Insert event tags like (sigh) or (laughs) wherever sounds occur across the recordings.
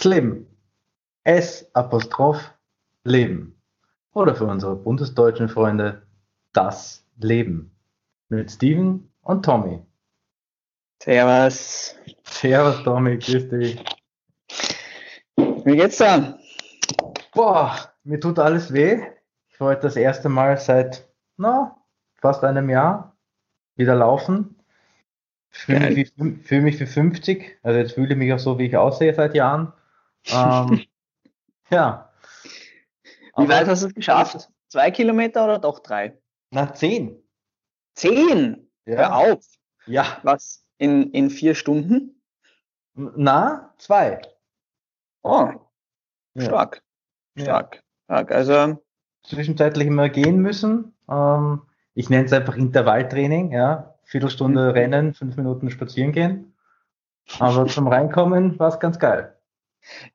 Slim. S Apostroph Leben. Oder für unsere bundesdeutschen Freunde das Leben. Mit Steven und Tommy. Servus. Servus Tommy, grüß dich. Wie geht's da? Boah, mir tut alles weh. Ich wollte das erste Mal seit na, fast einem Jahr wieder laufen. Fühle mich, wie, fühl mich für 50. Also jetzt fühle ich mich auch so, wie ich aussehe seit Jahren. Ähm, (laughs) ja. Wie weit hast du es geschafft? Zwei Kilometer oder doch drei? Na, zehn. Zehn? Ja. Hör auf. Ja. Was? In, in vier Stunden? Na, zwei. Oh, Ja. stark. Ja. Stark. Stark. Also, Zwischenzeitlich immer gehen müssen. Ähm, ich nenne es einfach Intervalltraining, ja. Viertelstunde Mhm. rennen, fünf Minuten spazieren gehen. Aber zum Reinkommen war es ganz geil.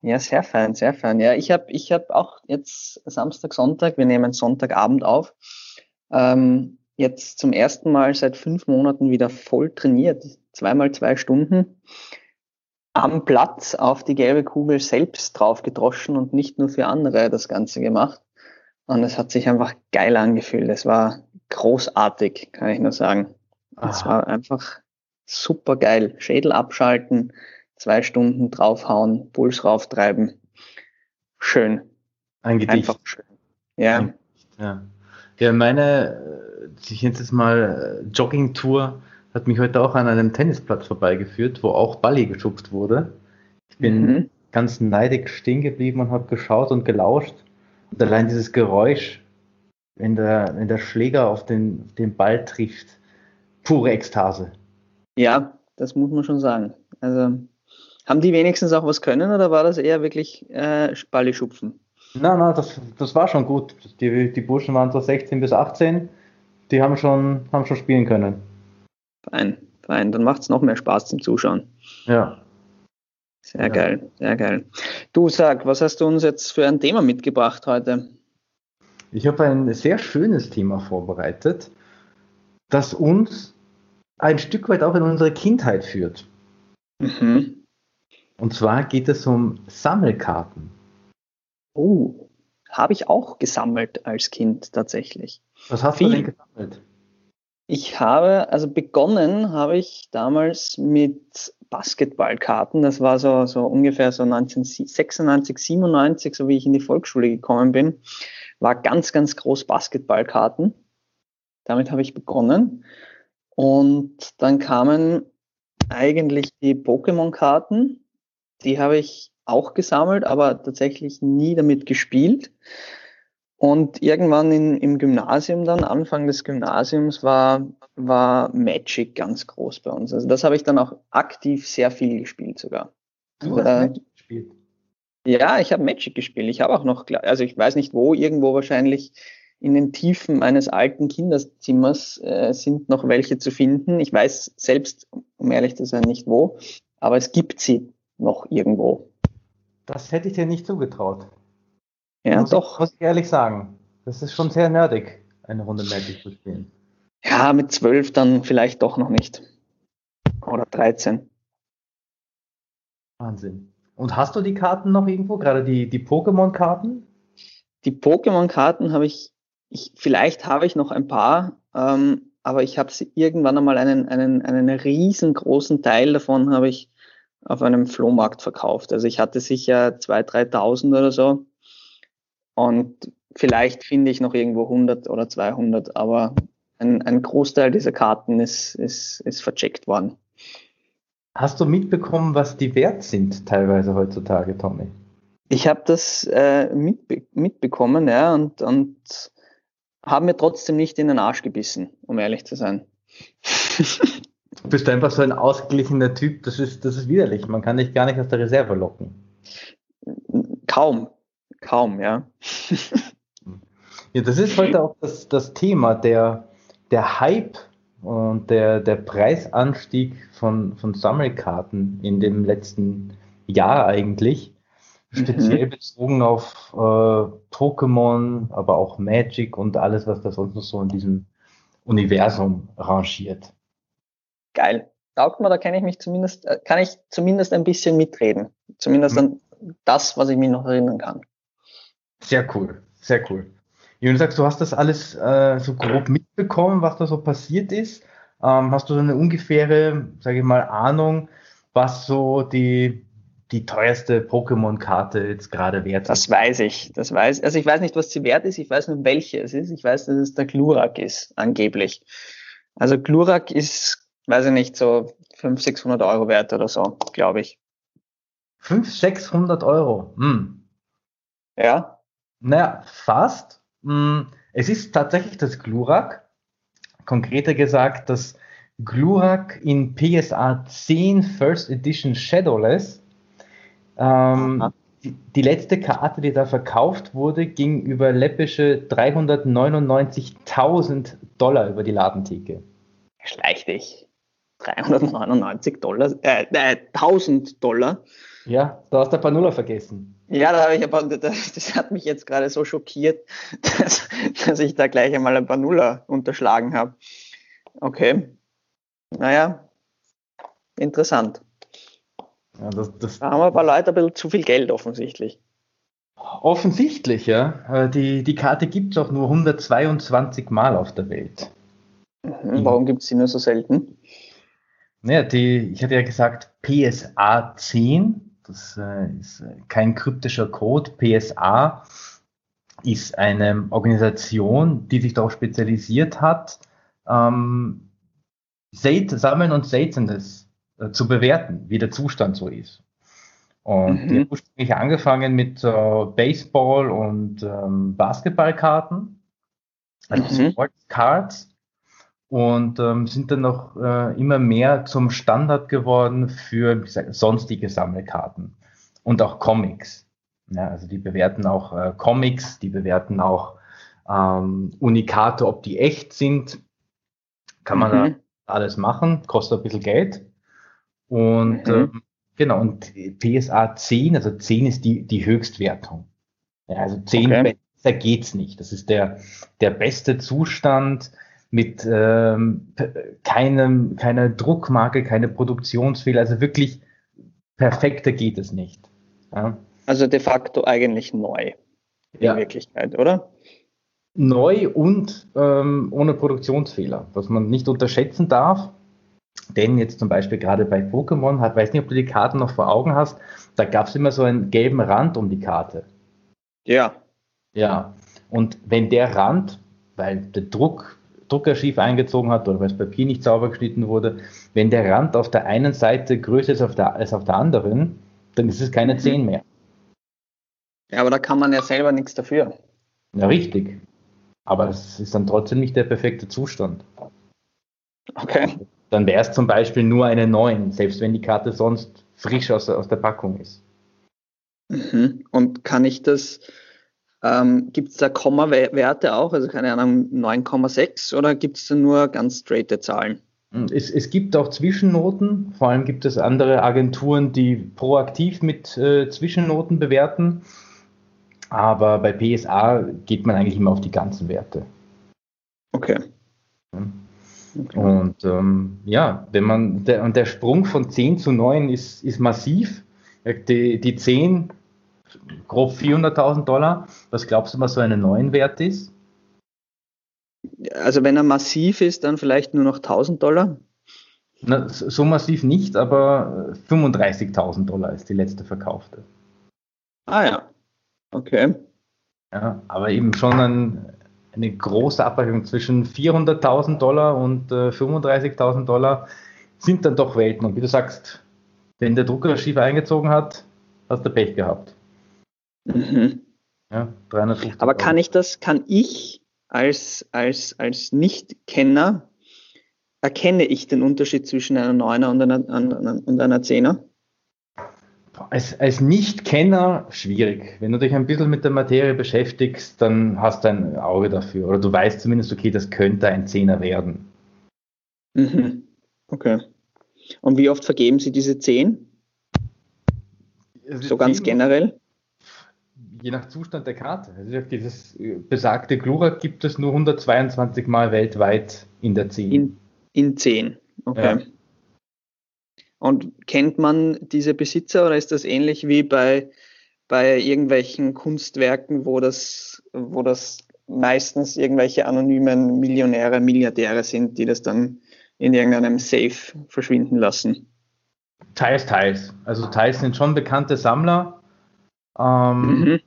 Ja, sehr fein, sehr fein. Ja, ich habe ich hab auch jetzt Samstag, Sonntag, wir nehmen Sonntagabend auf, ähm, jetzt zum ersten Mal seit fünf Monaten wieder voll trainiert. Zweimal zwei Stunden am Platz auf die gelbe Kugel selbst drauf gedroschen und nicht nur für andere das Ganze gemacht. Und es hat sich einfach geil angefühlt. Es war großartig, kann ich nur sagen. Es Ah. war einfach super geil. Schädel abschalten, zwei Stunden draufhauen, Puls rauftreiben. Schön. Ein Gedicht. Einfach schön. Ja. Ja, ja meine, ich nenne es mal Jogging-Tour, hat mich heute auch an einem Tennisplatz vorbeigeführt, wo auch Bally geschubst wurde. Ich bin Mhm. ganz neidig stehen geblieben und habe geschaut und gelauscht. Und allein dieses Geräusch, wenn der, wenn der Schläger auf den, den Ball trifft, pure Ekstase. Ja, das muss man schon sagen. Also, haben die wenigstens auch was können oder war das eher wirklich äh, Balli schupfen? Na, na, das, das war schon gut. Die, die Burschen waren so 16 bis 18, die haben schon, haben schon spielen können. Fein, fein. Dann macht es noch mehr Spaß zum Zuschauen. Ja. Sehr Ja. geil, sehr geil. Du sag, was hast du uns jetzt für ein Thema mitgebracht heute? Ich habe ein sehr schönes Thema vorbereitet, das uns ein Stück weit auch in unsere Kindheit führt. Mhm. Und zwar geht es um Sammelkarten. Oh, habe ich auch gesammelt als Kind tatsächlich. Was hast Viel. du denn gesammelt? Ich habe, also begonnen habe ich damals mit Basketballkarten. Das war so, so ungefähr so 1996, 97, so wie ich in die Volksschule gekommen bin, war ganz, ganz groß Basketballkarten. Damit habe ich begonnen. Und dann kamen eigentlich die Pokémon-Karten. Die habe ich auch gesammelt, aber tatsächlich nie damit gespielt. Und irgendwann in, im Gymnasium dann, Anfang des Gymnasiums, war, war Magic ganz groß bei uns. Also das habe ich dann auch aktiv sehr viel gespielt sogar. Du hast Äh, Magic gespielt. Ja, ich habe Magic gespielt. Ich habe auch noch, also ich weiß nicht wo, irgendwo wahrscheinlich in den Tiefen meines alten Kinderzimmers äh, sind noch welche zu finden. Ich weiß selbst, um ehrlich zu sein, nicht wo, aber es gibt sie noch irgendwo. Das hätte ich dir nicht zugetraut. Ja, muss doch. Ich, muss ich ehrlich sagen. Das ist schon sehr nerdig, eine Runde Magic zu spielen. Ja, mit zwölf dann vielleicht doch noch nicht. Oder 13. Wahnsinn. Und hast du die Karten noch irgendwo? Gerade die, die Pokémon-Karten? Die Pokémon-Karten habe ich, ich, vielleicht habe ich noch ein paar, ähm, aber ich habe sie irgendwann einmal einen, einen, einen riesengroßen Teil davon habe ich auf einem Flohmarkt verkauft. Also ich hatte sicher 2.000, 3.000 oder so. Und vielleicht finde ich noch irgendwo 100 oder 200, aber ein, ein Großteil dieser Karten ist, ist, ist vercheckt worden. Hast du mitbekommen, was die wert sind teilweise heutzutage, Tommy? Ich habe das äh, mitbe mitbekommen, ja, und, und habe mir trotzdem nicht in den Arsch gebissen, um ehrlich zu sein. (laughs) Du bist einfach so ein ausgeglichener Typ, das ist, das ist widerlich. Man kann dich gar nicht aus der Reserve locken. Kaum, kaum, ja. Ja, das ist heute auch das, das Thema, der, der Hype und der, der Preisanstieg von, von Sammelkarten in dem letzten Jahr eigentlich. Speziell bezogen auf äh, Pokémon, aber auch Magic und alles, was da sonst noch so in diesem Universum rangiert. Geil. Taugt mir, da kann ich mich zumindest, äh, kann ich zumindest ein bisschen mitreden. Zumindest ein das, was ich mich noch erinnern kann. Sehr cool, sehr cool. Ja, du sagst, du hast das alles äh, so grob mitbekommen, was da so passiert ist. Ähm, hast du so eine ungefähre, sage ich mal, Ahnung, was so die, die teuerste Pokémon-Karte jetzt gerade wert ist? Das weiß ich. Das weiß, also ich weiß nicht, was sie wert ist, ich weiß nur, welche es ist. Ich weiß, dass es der Glurak ist, angeblich. Also Glurak ist, weiß ich nicht, so 500, 600 Euro wert oder so, glaube ich. 500, 600 Euro? Hm. Ja. Naja, fast. Hm. Es ist tatsächlich das Glurak. Konkreter gesagt, das Glurak in PSA 10 First Edition Shadowless. Ähm, die, die, letzte Karte, die da verkauft wurde, ging über läppische 399.000 Dollar über die Ladentheke. Schleich dich. 399 Dollar, äh, äh, 1000 Dollar. Ja, da hast du ein paar Nuller vergessen. Ja, da habe ich aber, das, das, hat mich jetzt gerade so schockiert, (laughs) dass, dass ich da gleich einmal ein paar Nuller unterschlagen habe. Okay. Naja, interessant. Ja, das, das, da haben wir ein paar Leute ein bisschen zu viel Geld offensichtlich. Offensichtlich, ja. Die, die Karte gibt es auch nur 122 Mal auf der Welt. Mhm, warum gibt es sie nur so selten? Naja, die, ich hatte ja gesagt PSA 10 das äh, ist äh, kein kryptischer Code. PSA ist eine Organisation, die sich darauf spezialisiert hat, ähm, Sammeln und Seltenes äh, zu bewerten, wie der Zustand so ist. Und mhm. die haben ursprünglich angefangen mit äh, Baseball und ähm, Basketballkarten, also mhm. Sportscards und ähm, sind dann noch äh, immer mehr zum Standard geworden für sag, sonstige Sammelkarten und auch Comics. Ja, also die bewerten auch äh, Comics, die bewerten auch ähm, Unikate, ob die echt sind. Kann man mhm. da alles machen, kostet ein bisschen Geld. Und mhm. ähm, genau, und PSA 10, also 10 ist die, die Höchstwertung. Ja, also 10 okay. besser geht's nicht. Das ist der, der beste Zustand mit ähm, keinem, keiner Druckmarke, keine Produktionsfehler. Also wirklich perfekter geht es nicht. Ja. Also de facto eigentlich neu in ja. Wirklichkeit, oder? Neu und ähm, ohne Produktionsfehler, was man nicht unterschätzen darf. Denn jetzt zum Beispiel gerade bei Pokémon, hat, weiß nicht, ob du die Karten noch vor Augen hast, da gab es immer so einen gelben Rand um die Karte. Ja. Ja. Und wenn der Rand, weil der Druck Drucker schief eingezogen hat oder weil das Papier nicht sauber geschnitten wurde, wenn der Rand auf der einen Seite größer ist auf der, als auf der anderen, dann ist es keine 10 mhm. mehr. Ja, aber da kann man ja selber nichts dafür. Ja, richtig. Aber es ist dann trotzdem nicht der perfekte Zustand. Okay. Dann wäre es zum Beispiel nur eine 9, selbst wenn die Karte sonst frisch aus, aus der Packung ist. Mhm. Und kann ich das ähm, gibt es da Komma-Werte auch, also keine Ahnung, 9,6 oder gibt es da nur ganz straighte Zahlen? Hm, es, es, gibt auch Zwischennoten, vor allem gibt es andere Agenturen, die proaktiv mit äh, Zwischennoten bewerten, aber bei PSA geht man eigentlich immer auf die ganzen Werte. Okay. okay. Und ähm, ja, wenn man, der, und der Sprung von 10 zu 9 ist, ist massiv. Die, die 10 grob 400.000 Dollar. Was glaubst du, was so einen neuen Wert ist? Also wenn er massiv ist, dann vielleicht nur noch 1000 Dollar? Na, so massiv nicht, aber 35.000 Dollar ist die letzte verkaufte. Ah ja, okay. Ja, aber eben schon ein, eine große Abweichung zwischen 400.000 Dollar und äh, 35.000 Dollar sind dann doch Welten. Und wie du sagst, wenn der Drucker schief eingezogen hat, hast du Pech gehabt. Mhm. Ja, 350 Aber kann ich das, kann ich als, als, als Nicht-Kenner, erkenne ich den Unterschied zwischen einer 9er und einer, und einer 10er? Als, als Nicht-Kenner schwierig. Wenn du dich ein bisschen mit der Materie beschäftigst, dann hast du ein Auge dafür. Oder du weißt zumindest, okay, das könnte ein Zehner werden. Mhm. Okay. Und wie oft vergeben Sie diese 10? So ganz generell? Je nach Zustand der Karte. Also dieses äh, besagte Glurak gibt es nur 122 Mal weltweit in der 10. In, in 10, okay. Ja. Und kennt man diese Besitzer oder ist das ähnlich wie bei, bei irgendwelchen Kunstwerken, wo das, wo das meistens irgendwelche anonymen Millionäre, Milliardäre sind, die das dann in irgendeinem Safe verschwinden lassen. Teils, teils. Also teils sind schon bekannte Sammler. Ähm, mhm.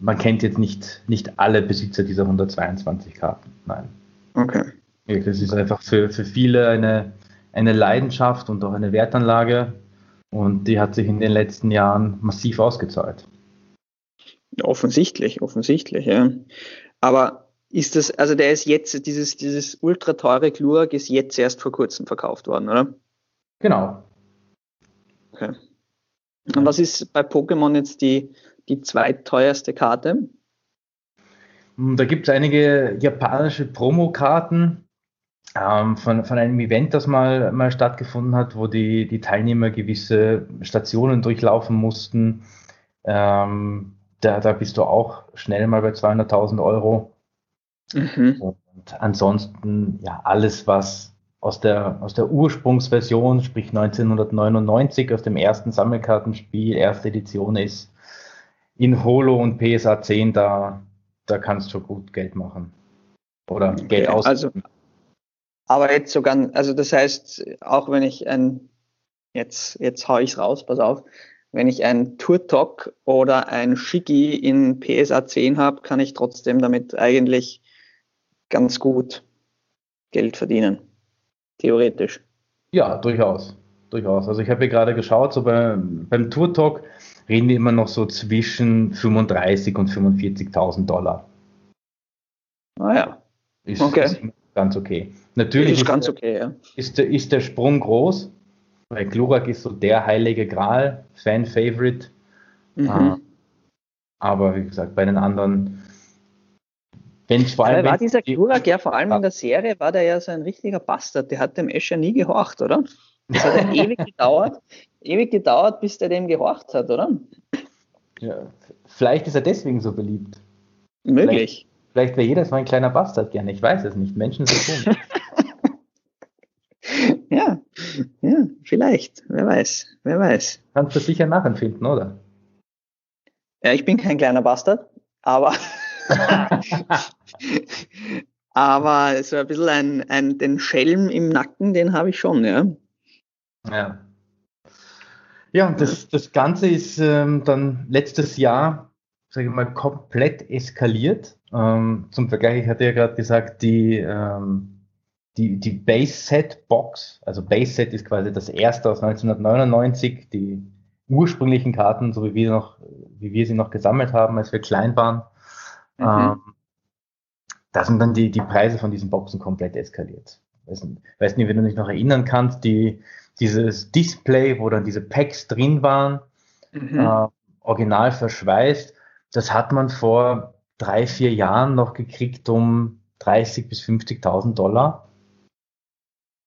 Man kennt jetzt nicht, nicht alle Besitzer dieser 122 Karten. Nein. Okay. Das ist einfach für, für viele eine, eine Leidenschaft und auch eine Wertanlage. Und die hat sich in den letzten Jahren massiv ausgezahlt. Offensichtlich, offensichtlich, ja. Aber ist das, also der ist jetzt, dieses, dieses ultra teure Glurak ist jetzt erst vor kurzem verkauft worden, oder? Genau. Okay. Und was ist bei Pokémon jetzt die, die zweitteuerste Karte? Hm, da gibt es einige japanische Promokarten ähm, von, von einem Event, das mal, mal stattgefunden hat, wo die, die Teilnehmer gewisse Stationen durchlaufen mussten. Ähm, da, da bist du auch schnell mal bei 200.000 Euro. Mhm. Und ansonsten, ja, alles, was aus der, aus der Ursprungsversion, sprich 1999, aus dem ersten Sammelkartenspiel, erste Edition ist, in Holo und PSA 10, da, da kannst du gut Geld machen. Oder okay, Geld aus. Also, aber jetzt sogar, also das heißt, auch wenn ich ein, jetzt, jetzt hau ich's raus, pass auf, wenn ich ein Turtok oder ein Shiki in PSA 10 habe, kann ich trotzdem damit eigentlich ganz gut Geld verdienen. Theoretisch. Ja, durchaus. Durchaus. Also ich habe hier gerade geschaut, so bei, beim Tour Talk reden wir immer noch so zwischen 35 und 45.000 Dollar. Ah ja. Ist, okay. ist ganz okay. Natürlich ist, ist ganz der, okay, ja. Ist der, ist der Sprung groß, weil Glurak ist so der heilige Gral, Fan-Favorite. Mhm. Uh, aber wie gesagt, bei den anderen wenn vor allem, war dieser Glurak ja vor allem in der Serie, war der ja so ein richtiger Bastard. Der hat dem Escher nie gehorcht, oder? Das hat ja ewig gedauert, ewig gedauert, bis der dem gehorcht hat, oder? Ja, vielleicht ist er deswegen so beliebt. Möglich. Vielleicht, vielleicht wäre jeder so ein kleiner Bastard gerne. Ich weiß es nicht. Menschen sind dumm. (laughs) ja, ja, vielleicht. Wer weiß, wer weiß. Kannst du sicher nachempfinden, oder? Ja, ich bin kein kleiner Bastard, aber (laughs) (laughs) Aber so ein bisschen ein, ein, den Schelm im Nacken, den habe ich schon, ja. Ja. Ja, und das, das Ganze ist ähm, dann letztes Jahr, sage ich mal, komplett eskaliert. Ähm, zum Vergleich, ich hatte ja gerade gesagt, die, ähm, die, die Base-Set-Box, also Base-Set ist quasi das erste aus 1999, die ursprünglichen Karten, so wie wir noch, wie wir sie noch gesammelt haben, als wir klein waren, Mhm. Ähm, da sind dann die, die Preise von diesen Boxen komplett eskaliert. Weiß nicht, weiß nicht, wenn du dich noch erinnern kannst, die, dieses Display, wo dann diese Packs drin waren, mhm. äh, original verschweißt, das hat man vor drei, vier Jahren noch gekriegt um 30 bis 50.000 Dollar.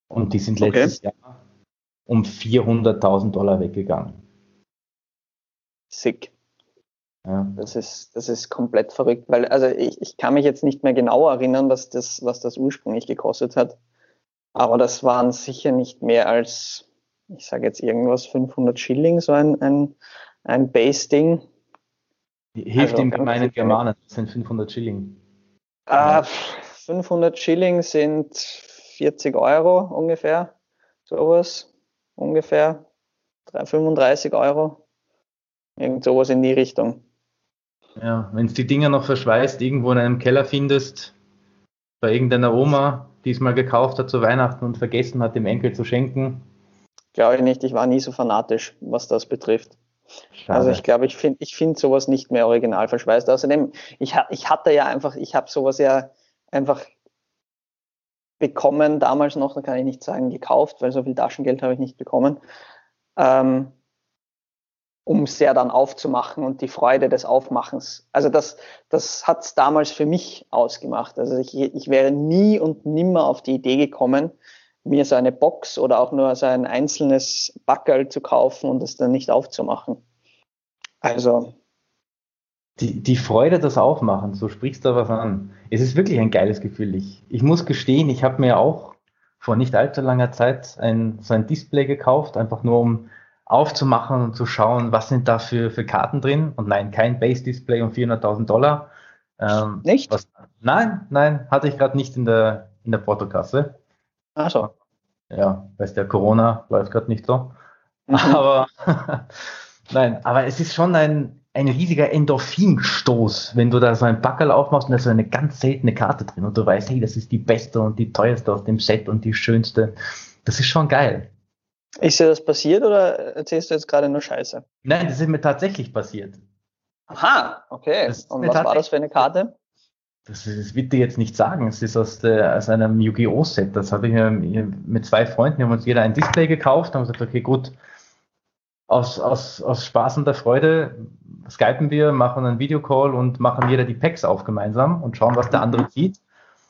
Und die sind letztes okay. Jahr um 400.000 Dollar weggegangen. Sick. Ja. Das ist, das ist komplett verrückt, weil, also ich, ich kann mich jetzt nicht mehr genau erinnern, was das, was das ursprünglich gekostet hat. Aber das waren sicher nicht mehr als, ich sage jetzt irgendwas, 500 Schilling, so ein, ein, ein Base-Ding. Hilft also, dem gemeinen Germanen, das sind 500 Schilling. Äh, 500 Schilling sind 40 Euro ungefähr, sowas, ungefähr 35 Euro, irgend sowas in die Richtung. Ja, wenn du die Dinger noch verschweißt, irgendwo in einem Keller findest, bei irgendeiner Oma, die es mal gekauft hat zu Weihnachten und vergessen hat, dem Enkel zu schenken. Glaube ich nicht, ich war nie so fanatisch, was das betrifft. Schade. Also ich glaube, ich finde ich finde sowas nicht mehr original verschweißt. Außerdem, ich, ich hatte ja einfach, ich habe sowas ja einfach bekommen, damals noch, da kann ich nicht sagen gekauft, weil so viel Taschengeld habe ich nicht bekommen. Ähm, um es ja dann aufzumachen und die Freude des Aufmachens. Also das, das hat es damals für mich ausgemacht. Also ich, ich wäre nie und nimmer auf die Idee gekommen, mir so eine Box oder auch nur so ein einzelnes Backerl zu kaufen und es dann nicht aufzumachen. Also. Die, die Freude des Aufmachens, so sprichst du was an. Es ist wirklich ein geiles Gefühl. Ich, ich muss gestehen, ich habe mir auch vor nicht allzu langer Zeit ein, so ein Display gekauft, einfach nur um aufzumachen und zu schauen, was sind da für, für Karten drin. Und nein, kein Base-Display um 400.000 Dollar. Ähm, nicht? Was, nein, nein, hatte ich gerade nicht in der, in der Portokasse. Ach so. Ja, weißt der Corona läuft gerade nicht so. Mhm. (laughs) Aber (laughs) nein, aber es ist schon ein, ein riesiger Endorphinstoß, wenn du da so ein Backel aufmachst und da ist so eine ganz seltene Karte drin und du weißt, hey, das ist die beste und die teuerste aus dem Set und die schönste. Das ist schon geil. Ist dir das passiert oder erzählst du jetzt gerade nur Scheiße? Nein, das ist mir tatsächlich passiert. Aha, okay. Und was war das für eine Karte? Das, das wird dir jetzt nicht sagen. Es ist aus, der, aus einem Yu-Gi-Oh! Set. Das habe ich mir mit zwei Freunden, wir haben uns jeder ein Display gekauft, haben gesagt, okay, gut, aus, aus, aus Spaß und der Freude skypen wir, machen einen Videocall und machen jeder die Packs auf gemeinsam und schauen, was der andere sieht.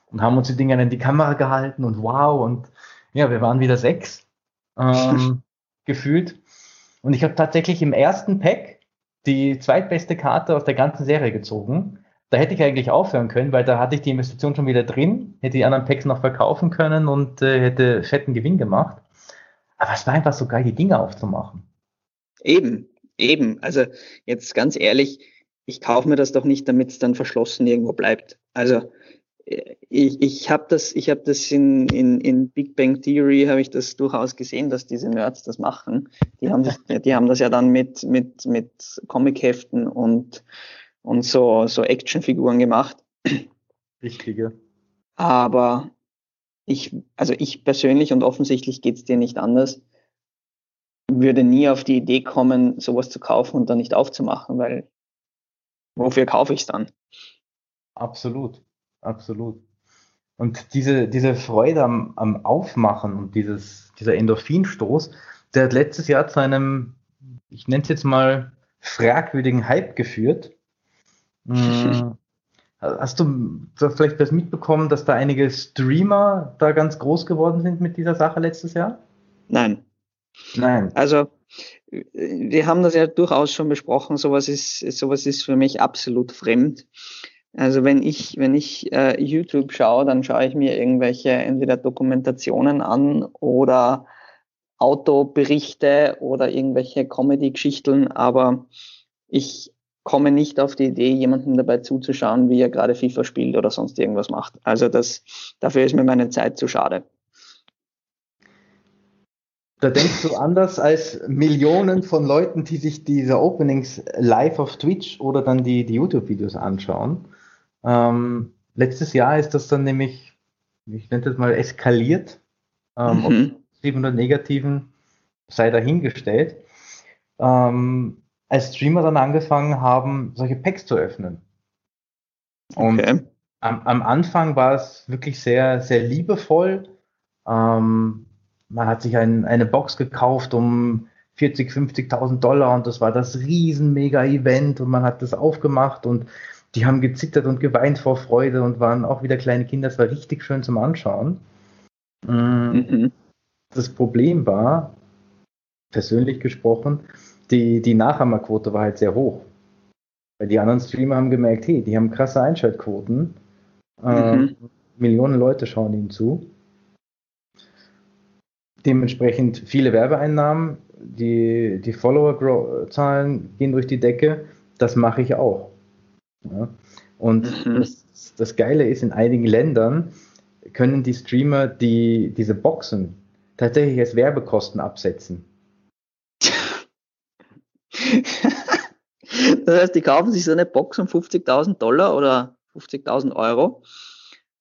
Und haben uns die Dinge in die Kamera gehalten und wow. Und ja, wir waren wieder sechs ähm, gefühlt. Und ich habe tatsächlich im ersten Pack die zweitbeste Karte aus der ganzen Serie gezogen. Da hätte ich eigentlich aufhören können, weil da hatte ich die Investition schon wieder drin, hätte die anderen Packs noch verkaufen können und äh, hätte fetten Gewinn gemacht. Aber es war einfach so geil, die Dinge aufzumachen. Eben, eben. Also jetzt ganz ehrlich, ich kaufe mir das doch nicht, damit es dann verschlossen irgendwo bleibt. Also ich, ich habe das, ich habe das in, in, in Big Bang Theory habe ich das durchaus gesehen, dass diese Nerds das machen. Die haben das, (laughs) die haben das ja dann mit mit mit Comicheften und und so so Actionfiguren gemacht. Richtige. Aber ich, also ich persönlich und offensichtlich geht's dir nicht anders, würde nie auf die Idee kommen, sowas zu kaufen und dann nicht aufzumachen, weil wofür kaufe ich es dann? Absolut absolut. Und diese, diese Freude am, am Aufmachen und dieses, dieser Endorphinstoß, der hat letztes Jahr zu einem, ich nenne es jetzt mal, fragwürdigen Hype geführt. Hm. (laughs) Hast du vielleicht das mitbekommen, dass da einige Streamer da ganz groß geworden sind mit dieser Sache letztes Jahr? Nein. Nein. Also, wir haben das ja durchaus schon besprochen. Sowas ist, sowas ist für mich absolut fremd. Also wenn ich, wenn ich äh, YouTube schaue, dann schaue ich mir irgendwelche entweder Dokumentationen an oder Autoberichte oder irgendwelche Comedy-Geschichten, aber ich komme nicht auf die Idee, jemandem dabei zuzuschauen, wie er gerade FIFA spielt oder sonst irgendwas macht. Also das, dafür ist mir meine Zeit zu schade. Da denkst du anders als Millionen von Leuten, die sich diese Openings live auf Twitch oder dann die, die YouTube-Videos anschauen. Ähm, letztes Jahr ist das dann nämlich, ich nenne das mal, eskaliert. Ähm, mhm. Positiven oder negativen sei dahingestellt. Ähm, als Streamer dann angefangen haben, solche Packs zu öffnen. Und okay. am, am, Anfang war es wirklich sehr, sehr liebevoll. Ähm, man hat sich ein, eine Box gekauft um 40, 50.000 Dollar und das war das riesen Mega-Event und man hat das aufgemacht und die haben gezittert und geweint vor Freude und waren auch wieder kleine Kinder. Es war richtig schön zum Anschauen. Mm. Mhm. Das Problem war, persönlich gesprochen, die, die Nachahmerquote war halt sehr hoch. Weil die anderen Streamer haben gemerkt, hey, die haben krasse Einschaltquoten. Ähm, mhm. Millionen Leute schauen ihnen zu. Dementsprechend viele Werbeeinnahmen, die, die Follower-Zahlen gehen durch die Decke. Das mache ich auch. Ja. Und mhm. das, das Geile ist, in einigen Ländern können die Streamer die, diese Boxen tatsächlich als Werbekosten absetzen. (laughs) das heißt, die kaufen sich so eine Box um 50.000 Dollar oder 50.000 Euro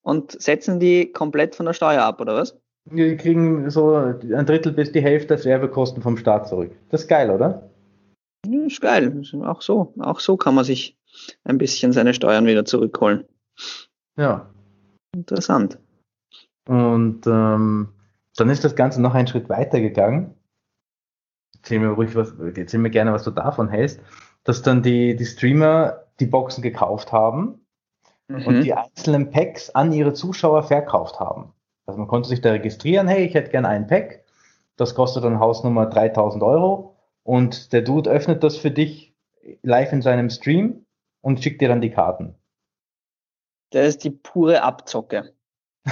und setzen die komplett von der Steuer ab, oder was? Die kriegen so ein Drittel bis die Hälfte des Werbekosten vom Staat zurück. Das ist geil, oder? Ja, ist geil. Auch so, auch so kann man sich ein bisschen seine Steuern wieder zurückholen. Ja. Interessant. Und ähm, dann ist das Ganze noch einen Schritt weiter gegangen. Erzähl mir ruhig was, erzähl mir gerne, was du davon hältst, dass dann die, die Streamer die Boxen gekauft haben mhm. und die einzelnen Packs an ihre Zuschauer verkauft haben. Also man konnte sich da registrieren, hey, ich hätte gerne einen Pack, das kostet dann Hausnummer 3000 Euro und der Dude öffnet das für dich live in seinem Stream und schickt dir dann die Karten. Das ist die pure Abzocke. (laughs)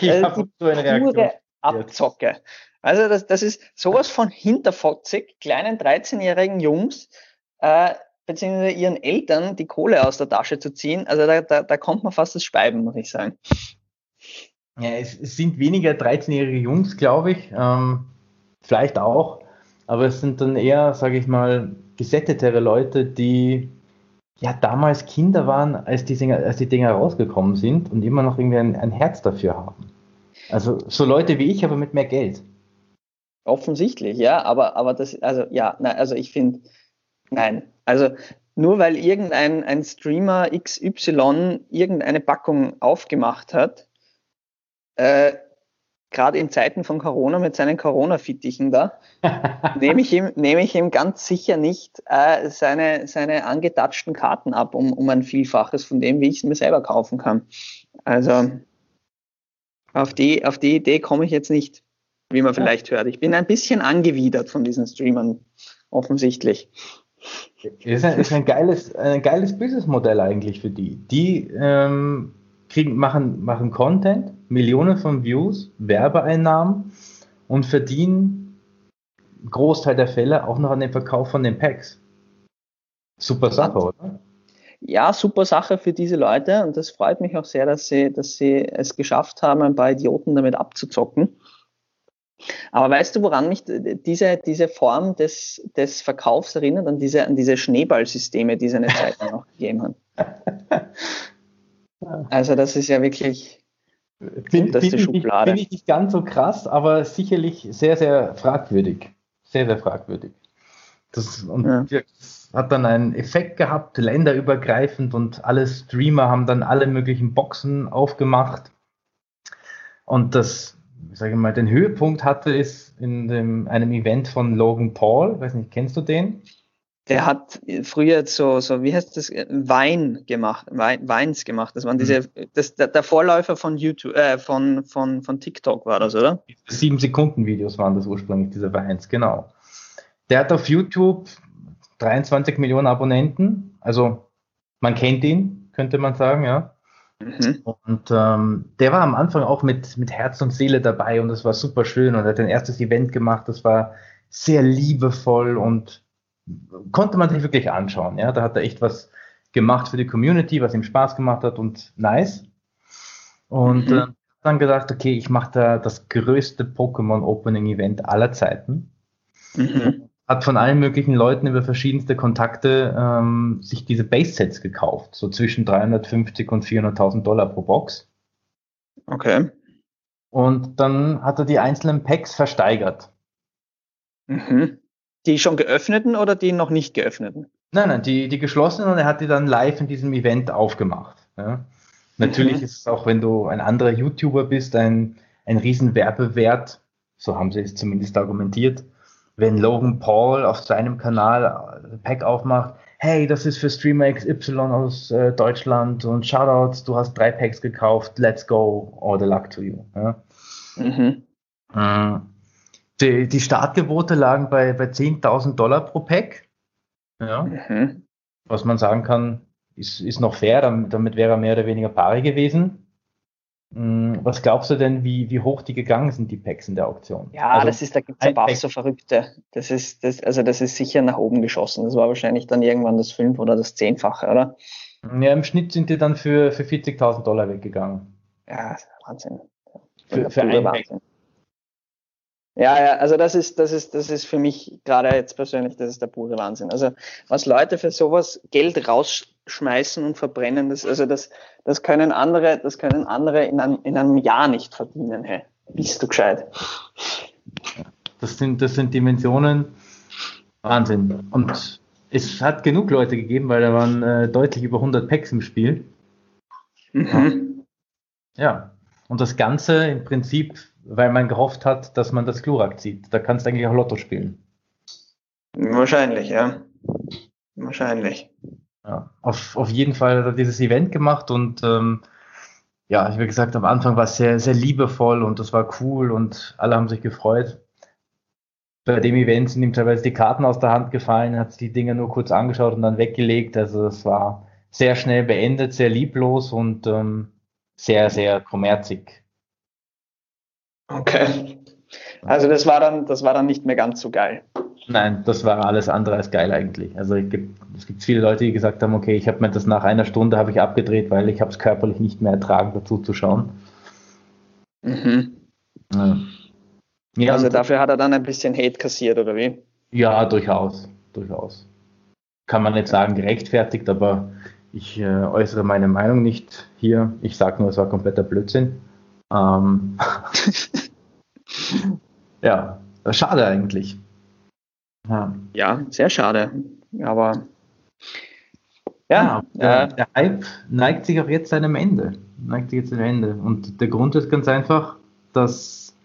ja, das ist die pure Abzocke. Also das, das ist sowas von hinterfotzig, kleinen 13-jährigen Jungs, äh, beziehungsweise ihren Eltern die Kohle aus der Tasche zu ziehen. Also da, da, da kommt man fast das Speiben, muss ich sagen. Ja, es, es sind weniger 13-jährige Jungs, glaube ich. Ähm, vielleicht auch. Aber es sind dann eher, sage ich mal, gesättetere Leute, die ja damals Kinder waren, als die, als die Dinger rausgekommen sind und immer noch irgendwie ein, ein Herz dafür haben. Also so Leute wie ich, aber mit mehr Geld. Offensichtlich, ja, aber, aber das, also ja, na, also ich finde, nein, also nur weil irgendein ein Streamer XY irgendeine Packung aufgemacht hat, äh, gerade in Zeiten von Corona mit seinen Corona-Fittichen da, (laughs) nehme ich ihm, nehme ich ihm ganz sicher nicht äh, seine, seine angetatschten Karten ab, um, um ein Vielfaches von dem, wie ich es mir selber kaufen kann. Also auf die, auf die Idee komme ich jetzt nicht, wie man vielleicht hört. Ich bin ein bisschen angewidert von diesen Streamern, offensichtlich. Ist ein, ist ein geiles, ein geiles Businessmodell eigentlich für die. Die ähm, kriegen, machen, machen Content, Millionen von Views, Werbeeinnahmen und verdienen Großteil der Fälle auch noch an dem Verkauf von den Packs. Super Sache, oder? Ja, super Sache für diese Leute und das freut mich auch sehr, dass sie, dass sie es geschafft haben, ein paar Idioten damit abzuzocken. Aber weißt du, woran mich diese, diese Form des, des Verkaufs erinnert, an diese, an diese Schneeballsysteme, die es eine Zeit lang auch gegeben hat? (laughs) Also das ist ja wirklich bin, bin, Schublade. Bin ich nicht ganz so krass, aber sicherlich sehr, sehr fragwürdig. Sehr, sehr fragwürdig. Das, und ja. das hat dann einen Effekt gehabt, länderübergreifend und alle Streamer haben dann alle möglichen Boxen aufgemacht. Und das, sage ich mal, den Höhepunkt hatte es in dem, einem Event von Logan Paul. Weiß nicht, kennst du den? Der hat früher so, so wie heißt das, Wein gemacht, Wein, Weins gemacht. Das waren diese, mhm. das, der, der, Vorläufer von YouTube, äh, von, von, von TikTok war das, oder? Sieben Sekunden Videos waren das ursprünglich, diese Weins, genau. Der hat auf YouTube 23 Millionen Abonnenten, also man kennt ihn, könnte man sagen, ja. Mhm. Und ähm, der war am Anfang auch mit, mit Herz und Seele dabei und das war super schön und er hat ein erstes Event gemacht, das war sehr liebevoll und konnte man sich wirklich anschauen. Ja, da hat er echt was gemacht für die Community, was ihm Spaß gemacht hat und nice. Und mhm. äh, dann gedacht, okay, ich mache da das größte Pokémon Opening Event aller Zeiten. Mhm. Hat von allen möglichen Leuten über verschiedenste Kontakte ähm, sich diese Base Sets gekauft, so zwischen 350 und 400.000 Dollar pro Box. Okay. Und dann hat er die einzelnen Packs versteigert. Mhm. Die schon geöffneten oder die noch nicht geöffneten? Nein, nein, die, die geschlossenen und er hat die dann live in diesem Event aufgemacht. Ja. Natürlich mhm. ist es auch, wenn du ein anderer YouTuber bist, ein, ein riesen Werbewert, so haben sie es zumindest argumentiert, wenn Logan Paul auf seinem Kanal Pack aufmacht, hey, das ist für Streamer XY aus äh, Deutschland und Shoutouts, du hast drei Packs gekauft, let's go, all the luck to you. Ja. Mhm. Äh, die, die Startgebote lagen bei, bei 10.000 Dollar pro Pack. Ja. Mhm. Was man sagen kann, ist, ist noch fair, damit, damit wäre er mehr oder weniger pari gewesen. Hm, was glaubst du denn, wie, wie hoch die gegangen sind, die Packs in der Auktion? Ja, also das ist, da gibt es ein paar so verrückte. Das ist, das, also das ist sicher nach oben geschossen. Das war wahrscheinlich dann irgendwann das fünf- oder das zehnfache, oder? Ja, im Schnitt sind die dann für, für 40.000 Dollar weggegangen. Ja, Wahnsinn. Für, für ein Wahnsinn. Pack. Ja, ja, also das ist, das ist, das ist für mich gerade jetzt persönlich, das ist der pure Wahnsinn. Also was Leute für sowas Geld rausschmeißen und verbrennen, das, also das, das können andere, das können andere in einem, in einem Jahr nicht verdienen. Hey, bist du gescheit? Das sind, das sind Dimensionen Wahnsinn. Und es hat genug Leute gegeben, weil da waren äh, deutlich über 100 Packs im Spiel. Mhm. Ja. Und das Ganze im Prinzip weil man gehofft hat, dass man das Glurak zieht. Da kannst du eigentlich auch Lotto spielen. Wahrscheinlich, ja. Wahrscheinlich. Ja, auf, auf jeden Fall hat er dieses Event gemacht und ähm, ja, wie gesagt, am Anfang war es sehr, sehr liebevoll und das war cool und alle haben sich gefreut. Bei dem Event sind ihm teilweise die Karten aus der Hand gefallen, hat die Dinge nur kurz angeschaut und dann weggelegt. Also es war sehr schnell beendet, sehr lieblos und ähm, sehr, sehr kommerzig. Okay. Also das war dann, das war dann nicht mehr ganz so geil. Nein, das war alles andere als geil eigentlich. Also gibt, es gibt viele Leute, die gesagt haben, okay, ich habe mir das nach einer Stunde habe ich abgedreht, weil ich habe es körperlich nicht mehr ertragen, dazu zu schauen. Mhm. Ja. ja. also dafür hat er dann ein bisschen Hate kassiert, oder wie? Ja, durchaus, durchaus. Kann man nicht sagen gerechtfertigt, aber ich äh, äußere meine Meinung nicht hier. Ich sage nur, es war kompletter Blödsinn. Ähm (laughs) (laughs) ja, schade eigentlich. Ja. ja, sehr schade. Aber ja, ja der, der, Hype neigt sich auch jetzt seinem Ende. Neigt sich jetzt seinem Ende. Und der Grund ist ganz einfach, dass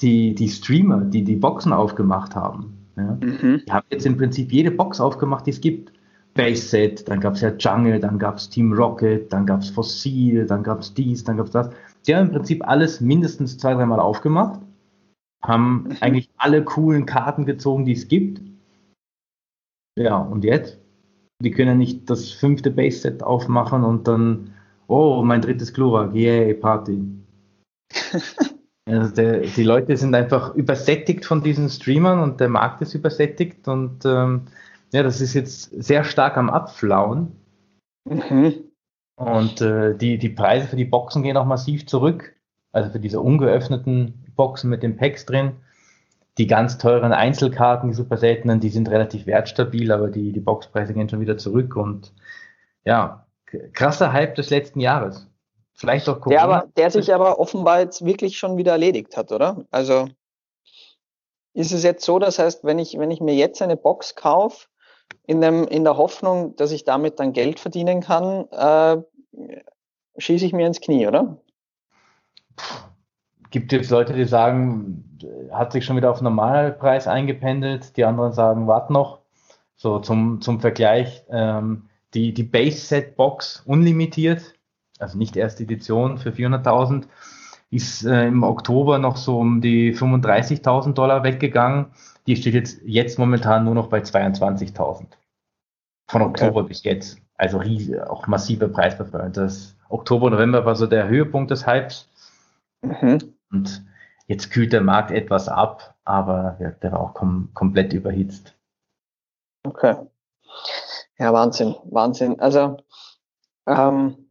die, die Streamer, die die Boxen aufgemacht haben, ja, mhm. die haben jetzt im Prinzip jede Box aufgemacht, die es gibt. Base Set, dann gab es ja Jungle, dann gab es Team Rocket, dann gab es Fossil, dann gab es dies, dann gab es das. Die haben im Prinzip alles mindestens zwei, dreimal aufgemacht, haben mhm. eigentlich alle coolen Karten gezogen, die es gibt. Ja, und jetzt? Die können ja nicht das fünfte Base Set aufmachen und dann, oh, mein drittes Glurak, yay, Party. (laughs) also der, die Leute sind einfach übersättigt von diesen Streamern und der Markt ist übersättigt und ähm, ja, das ist jetzt sehr stark am Abflauen. Mhm. Und äh, die, die Preise für die Boxen gehen auch massiv zurück. Also für diese ungeöffneten Boxen mit den Packs drin. Die ganz teuren Einzelkarten, die super seltenen, die sind relativ wertstabil, aber die, die Boxpreise gehen schon wieder zurück. Und ja, krasser Hype des letzten Jahres. Vielleicht auch Corona. Der, aber, der sich aber offenbar jetzt wirklich schon wieder erledigt hat, oder? Also ist es jetzt so, das heißt, wenn ich, wenn ich mir jetzt eine Box kaufe, in, dem, in der Hoffnung, dass ich damit dann Geld verdienen kann, äh, schieße ich mir ins Knie, oder? Gibt jetzt Leute, die sagen, hat sich schon wieder auf Normalpreis eingependelt, die anderen sagen, wart noch. So zum, zum Vergleich, ähm, die, die Base-Set-Box unlimitiert, also nicht erste Edition für 400.000, ist äh, im Oktober noch so um die 35.000 Dollar weggegangen die steht jetzt, jetzt momentan nur noch bei 22.000. Von Oktober okay. bis jetzt. Also riesig, auch massive Preisverfall. Das Oktober, November war so der Höhepunkt des Hypes. Mhm. Und jetzt kühlt der Markt etwas ab, aber ja, der war auch kom komplett überhitzt. Okay. Ja, Wahnsinn, Wahnsinn. Also, ähm,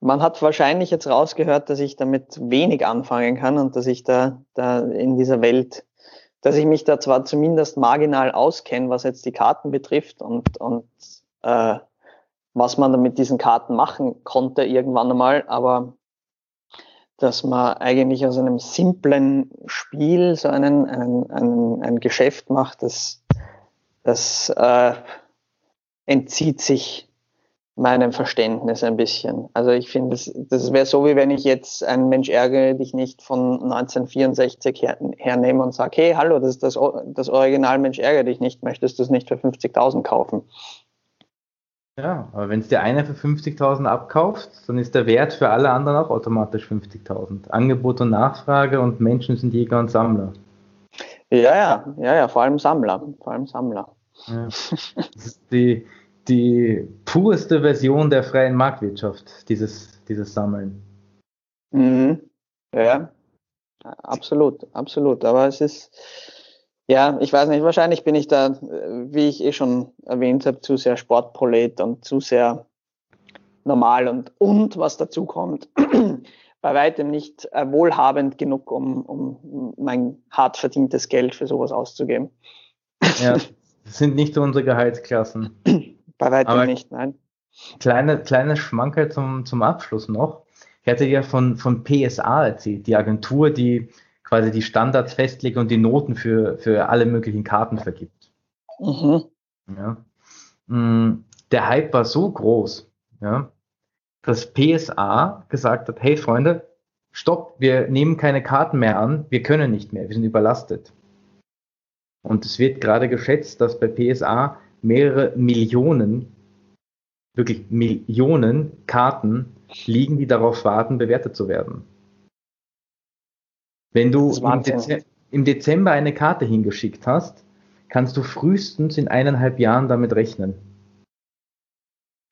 man hat wahrscheinlich jetzt rausgehört, dass ich damit wenig anfangen kann und dass ich da, da in dieser Welt dass ich mich da zwar zumindest marginal auskenne, was jetzt die Karten betrifft und, und äh, was man da mit diesen Karten machen konnte irgendwann einmal, aber dass man eigentlich aus einem simplen Spiel so einen, einen, einen, ein Geschäft macht, das, das äh, entzieht sich meinem Verständnis ein bisschen. Also ich finde, das, das wäre so, wie wenn ich jetzt einen Mensch ärgere dich nicht von 1964 her, hernehme und sage, hey, hallo, das ist das, das Original Mensch ärgere dich nicht, möchtest du es nicht für 50.000 kaufen? Ja, aber wenn es der eine für 50.000 abkauft, dann ist der Wert für alle anderen auch automatisch 50.000. Angebot und Nachfrage und Menschen sind Jäger und Sammler. Ja, ja, ja, ja, vor allem Sammler, vor allem Sammler. Ja. (laughs) Das ist die, die purste Version der freien Marktwirtschaft, dieses, dieses Sammeln. Mhm. Ja, absolut, absolut. Aber es ist, ja, ich weiß nicht, wahrscheinlich bin ich da, wie ich eh schon erwähnt habe, zu sehr Sportprolet und zu sehr normal und, und was dazu kommt, (clears throat) bei weitem nicht wohlhabend genug, um, um mein hart verdientes Geld für sowas auszugeben. Ja, (laughs) das sind nicht unsere Gehaltsklassen. Bei weitem Aber nicht, nein. Kleine, kleines Schmankerl zum, zum Abschluss noch. Ich hatte ja von, von PSA erzählt, die Agentur, die quasi die Standards festlegt und die Noten für, für alle möglichen Karten vergibt. Mhm. Ja. Mm, der Hype war so groß, ja, dass PSA gesagt hat, hey Freunde, stopp, wir nehmen keine Karten mehr an, wir können nicht mehr, wir sind überlastet. Und es wird gerade geschätzt, dass bei PSA mehrere Millionen, wirklich Millionen Karten liegen, die darauf warten, bewertet zu werden. Wenn du im, Dezember, im Dezember eine Karte hingeschickt hast, kannst du frühestens in eineinhalb Jahren damit rechnen.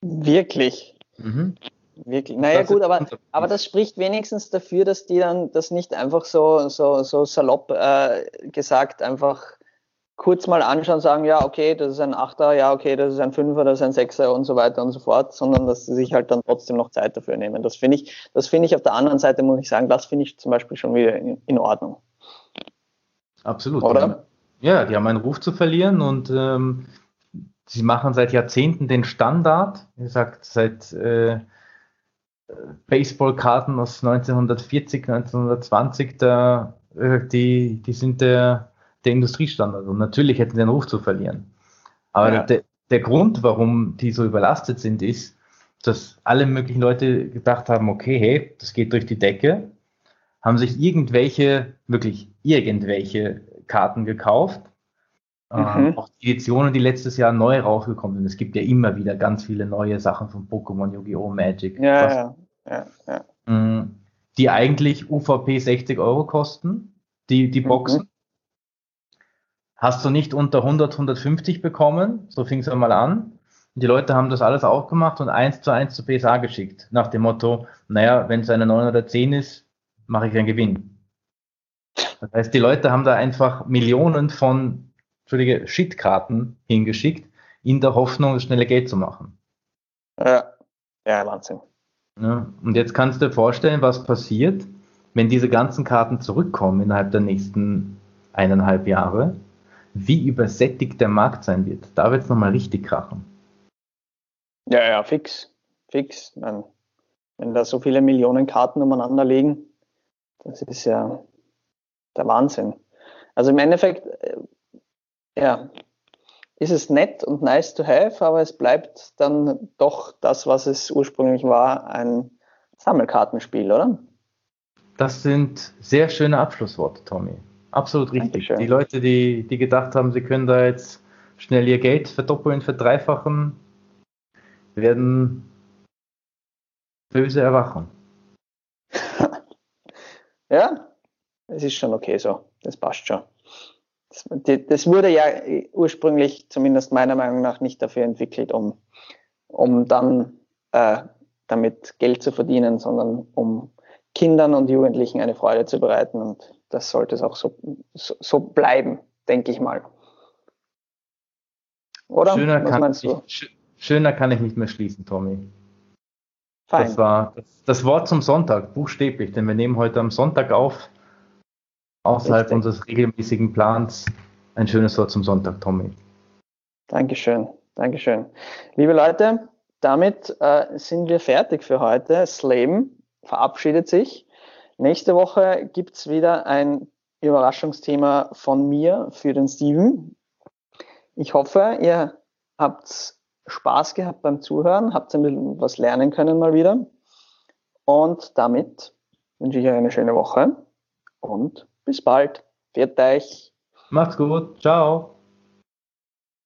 Wirklich? Mhm. Wirklich. Naja, gut, aber, aber das spricht wenigstens dafür, dass die dann das nicht einfach so, so, so salopp äh, gesagt einfach kurz mal anschauen, sagen, ja, okay, das ist ein Achter, ja, okay, das ist ein Fünfer, das ist ein Sechser und so weiter und so fort, sondern dass sie sich halt dann trotzdem noch Zeit dafür nehmen. Das finde ich, das finde ich auf der anderen Seite, muss ich sagen, das finde ich zum Beispiel schon wieder in, in Ordnung. Absolut. Oder? Ja, die haben einen Ruf zu verlieren und ähm, sie machen seit Jahrzehnten den Standard. Wie gesagt, seit äh, Baseballkarten aus 1940, 1920, da, äh, die, die sind der der Industriestandard. Und natürlich hätten sie einen Ruf zu verlieren. Aber ja. der, der Grund, warum die so überlastet sind, ist, dass alle möglichen Leute gedacht haben, okay, hey, das geht durch die Decke, haben sich irgendwelche, wirklich irgendwelche Karten gekauft. Mhm. Ähm, auch die Editionen, die letztes Jahr neu rausgekommen sind. Es gibt ja immer wieder ganz viele neue Sachen von Pokémon, Yu-Gi-Oh!, Magic. Ja, ja, ja, ja. Mm, die eigentlich UVP 60 Euro kosten, die, die mhm. Boxen. Mhm hast du nicht unter 100, 150 bekommen. So fing es einmal an. Und die Leute haben das alles aufgemacht und eins zu eins zu PSA geschickt. Nach dem Motto, naja, wenn es eine 9 oder 10 ist, mache ich einen Gewinn. Das heißt, die Leute haben da einfach Millionen von, Entschuldige, Shitkarten hingeschickt, in der Hoffnung, das schnelle Geld zu machen. Ja, ja, Wahnsinn. Ja, und jetzt kannst du dir vorstellen, was passiert, wenn diese ganzen Karten zurückkommen innerhalb der nächsten eineinhalb Jahre wie übersättigt der Markt sein wird. Da wird es nochmal richtig krachen. Ja, ja, fix. Fix. Wenn, wenn da so viele Millionen Karten umeinander liegen, das ist ja der Wahnsinn. Also im Endeffekt, äh, ja, ist es nett und nice to have, aber es bleibt dann doch das, was es ursprünglich war, ein Sammelkartenspiel, oder? Das sind sehr schöne Abschlussworte, Tommy. Absolut richtig. Dankeschön. Die Leute, die, die gedacht haben, sie können da jetzt schnell ihr Geld verdoppeln, verdreifachen, werden böse erwachen. (laughs) ja, es ist schon okay so. Das passt schon. Das, das, wurde ja ursprünglich, zumindest meiner Meinung nach, nicht dafür entwickelt, um, um dann äh, damit Geld zu verdienen, sondern um Kindern und Jugendlichen eine Freude zu bereiten. Und das sollte es auch so, so, so bleiben, denke ich mal. Oder? Schöner kann, ich, schöner kann ich nicht mehr schließen, Tommy. Fein. Das war das, das, Wort zum Sonntag, buchstäblich, denn wir nehmen heute am Sonntag auf, außerhalb Richtig. unseres regelmäßigen Plans. Ein schönes Wort zum Sonntag, Tommy. Dankeschön, Dankeschön. Liebe Leute, damit äh, sind wir fertig für heute. Das Leben verabschiedet sich. Nächste Woche gibt es wieder ein Überraschungsthema von mir für den Steven. Ich hoffe, ihr habt Spaß gehabt beim Zuhören, habt ein bisschen was lernen können mal wieder. Und damit wünsche ich euch eine schöne Woche und bis bald. Viert euch. Macht's gut. Ciao.